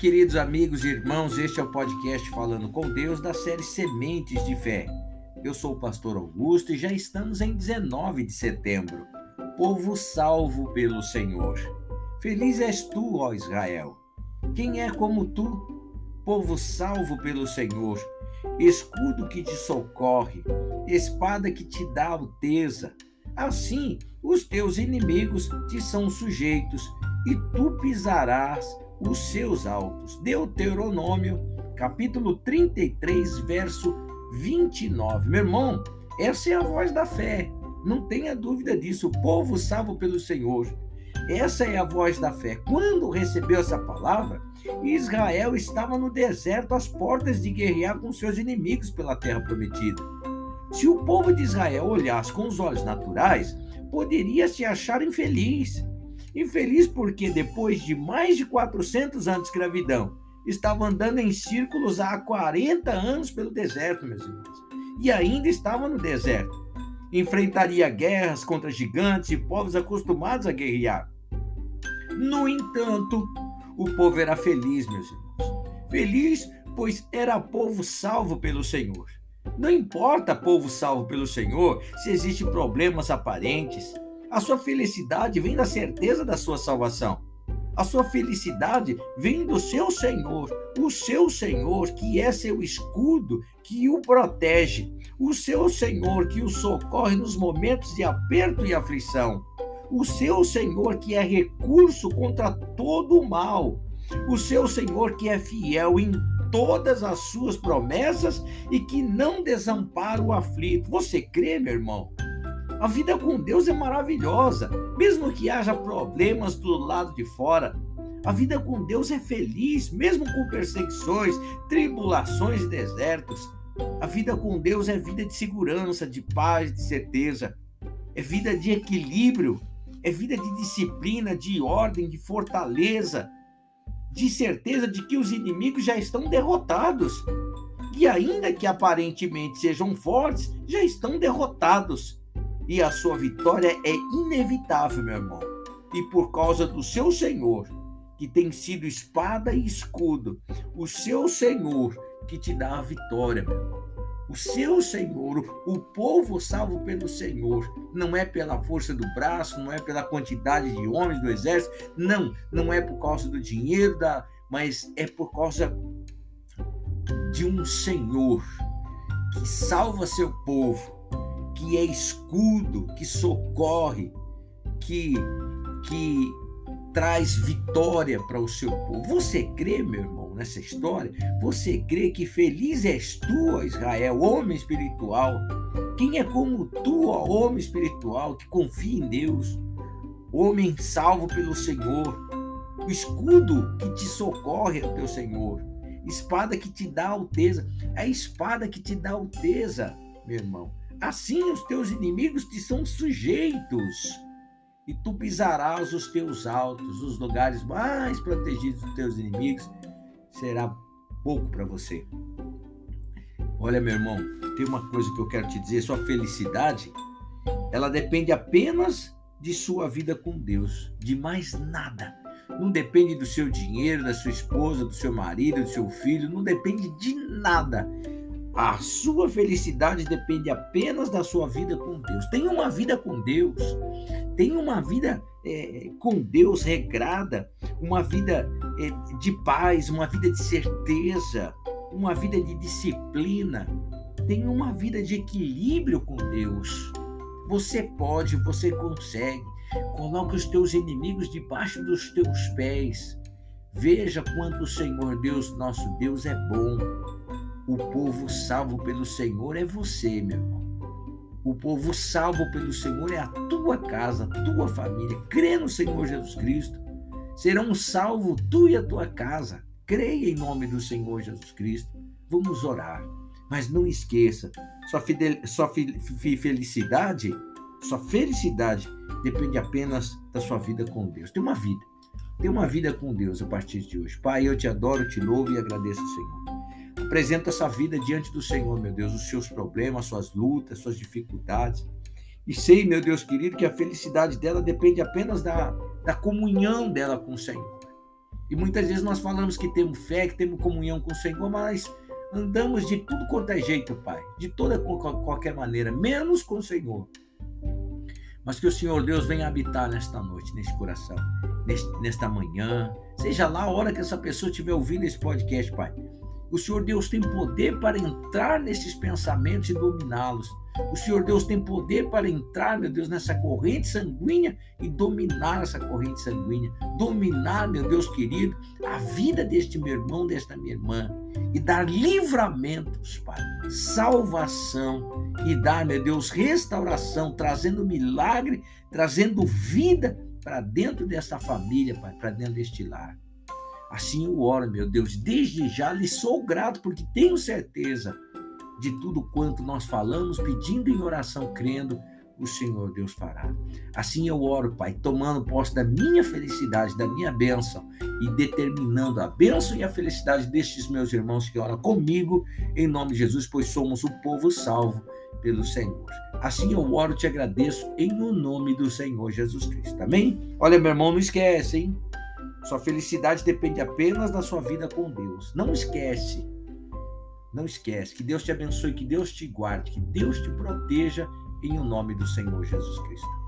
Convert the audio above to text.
queridos amigos e irmãos, este é o podcast Falando com Deus da série Sementes de Fé. Eu sou o pastor Augusto e já estamos em 19 de setembro. Povo salvo pelo Senhor. Feliz és tu, ó Israel. Quem é como tu? Povo salvo pelo Senhor. Escudo que te socorre, espada que te dá alteza. Assim, os teus inimigos te são sujeitos e tu pisarás os seus altos. Deuteronômio, capítulo 33, verso 29. Meu irmão, essa é a voz da fé. Não tenha dúvida disso. O povo salvo pelo Senhor. Essa é a voz da fé. Quando recebeu essa palavra, Israel estava no deserto às portas de guerrear com seus inimigos pela terra prometida. Se o povo de Israel olhasse com os olhos naturais, poderia se achar infeliz. Infeliz porque, depois de mais de 400 anos de escravidão, estava andando em círculos há 40 anos pelo deserto, meus irmãos. E ainda estava no deserto. Enfrentaria guerras contra gigantes e povos acostumados a guerrear. No entanto, o povo era feliz, meus irmãos. Feliz, pois era povo salvo pelo Senhor. Não importa, povo salvo pelo Senhor, se existem problemas aparentes, a sua felicidade vem da certeza da sua salvação. A sua felicidade vem do seu Senhor, o seu Senhor que é seu escudo, que o protege, o seu Senhor que o socorre nos momentos de aperto e aflição, o seu Senhor que é recurso contra todo o mal, o seu Senhor que é fiel em todas as suas promessas e que não desampara o aflito. Você crê, meu irmão? A vida com Deus é maravilhosa, mesmo que haja problemas do lado de fora. A vida com Deus é feliz, mesmo com perseguições, tribulações e desertos. A vida com Deus é vida de segurança, de paz, de certeza. É vida de equilíbrio, é vida de disciplina, de ordem, de fortaleza, de certeza de que os inimigos já estão derrotados. E ainda que aparentemente sejam fortes, já estão derrotados e a sua vitória é inevitável, meu irmão. E por causa do seu Senhor, que tem sido espada e escudo, o seu Senhor que te dá a vitória, meu irmão. O seu Senhor, o povo salvo pelo Senhor, não é pela força do braço, não é pela quantidade de homens do exército, não, não é por causa do dinheiro, da, mas é por causa de um Senhor que salva seu povo que é escudo, que socorre, que, que traz vitória para o seu povo. Você crê, meu irmão, nessa história? Você crê que feliz és tu, Israel, homem espiritual? Quem é como tu, homem espiritual, que confia em Deus? Homem salvo pelo Senhor, o escudo que te socorre ao teu Senhor, espada que te dá alteza, é a espada que te dá alteza, meu irmão. Assim os teus inimigos te são sujeitos, e tu pisarás os teus altos, os lugares mais protegidos dos teus inimigos, será pouco para você. Olha, meu irmão, tem uma coisa que eu quero te dizer: sua felicidade, ela depende apenas de sua vida com Deus, de mais nada. Não depende do seu dinheiro, da sua esposa, do seu marido, do seu filho, não depende de nada. A sua felicidade depende apenas da sua vida com Deus. Tenha uma vida com Deus. Tenha uma vida é, com Deus regrada, uma vida é, de paz, uma vida de certeza, uma vida de disciplina. Tenha uma vida de equilíbrio com Deus. Você pode, você consegue. Coloque os teus inimigos debaixo dos teus pés. Veja quanto o Senhor Deus, nosso Deus, é bom. O povo salvo pelo Senhor é você, meu irmão. O povo salvo pelo Senhor é a tua casa, a tua família. Crê no Senhor Jesus Cristo. Serão salvos tu e a tua casa. Creia em nome do Senhor Jesus Cristo. Vamos orar. Mas não esqueça, sua, fidel, sua felicidade, sua felicidade depende apenas da sua vida com Deus. Tem uma vida. Tem uma vida com Deus a partir de hoje. Pai, eu te adoro, te louvo e agradeço, Senhor. Apresenta essa vida diante do Senhor, meu Deus, os seus problemas, suas lutas, suas dificuldades. E sei, meu Deus querido, que a felicidade dela depende apenas da, da comunhão dela com o Senhor. E muitas vezes nós falamos que temos fé, que temos comunhão com o Senhor, mas andamos de tudo quanto é jeito, Pai, de toda qualquer maneira, menos com o Senhor. Mas que o Senhor Deus venha habitar nesta noite, neste coração, nesta manhã, seja lá a hora que essa pessoa estiver ouvindo esse podcast, Pai. O Senhor Deus tem poder para entrar nesses pensamentos e dominá-los. O Senhor Deus tem poder para entrar, meu Deus, nessa corrente sanguínea e dominar essa corrente sanguínea. Dominar, meu Deus querido, a vida deste meu irmão, desta minha irmã. E dar livramentos, Pai. Salvação. E dar, meu Deus, restauração, trazendo milagre, trazendo vida para dentro dessa família, Pai, para dentro deste lar. Assim eu oro, meu Deus, desde já lhe sou grato, porque tenho certeza de tudo quanto nós falamos, pedindo em oração, crendo, o Senhor Deus fará. Assim eu oro, Pai, tomando posse da minha felicidade, da minha bênção e determinando a bênção e a felicidade destes meus irmãos que oram comigo, em nome de Jesus, pois somos o povo salvo pelo Senhor. Assim eu oro, te agradeço em o nome do Senhor Jesus Cristo. Amém? Olha, meu irmão, não esquece, hein? Sua felicidade depende apenas da sua vida com Deus. Não esquece. Não esquece. Que Deus te abençoe, que Deus te guarde, que Deus te proteja em o nome do Senhor Jesus Cristo.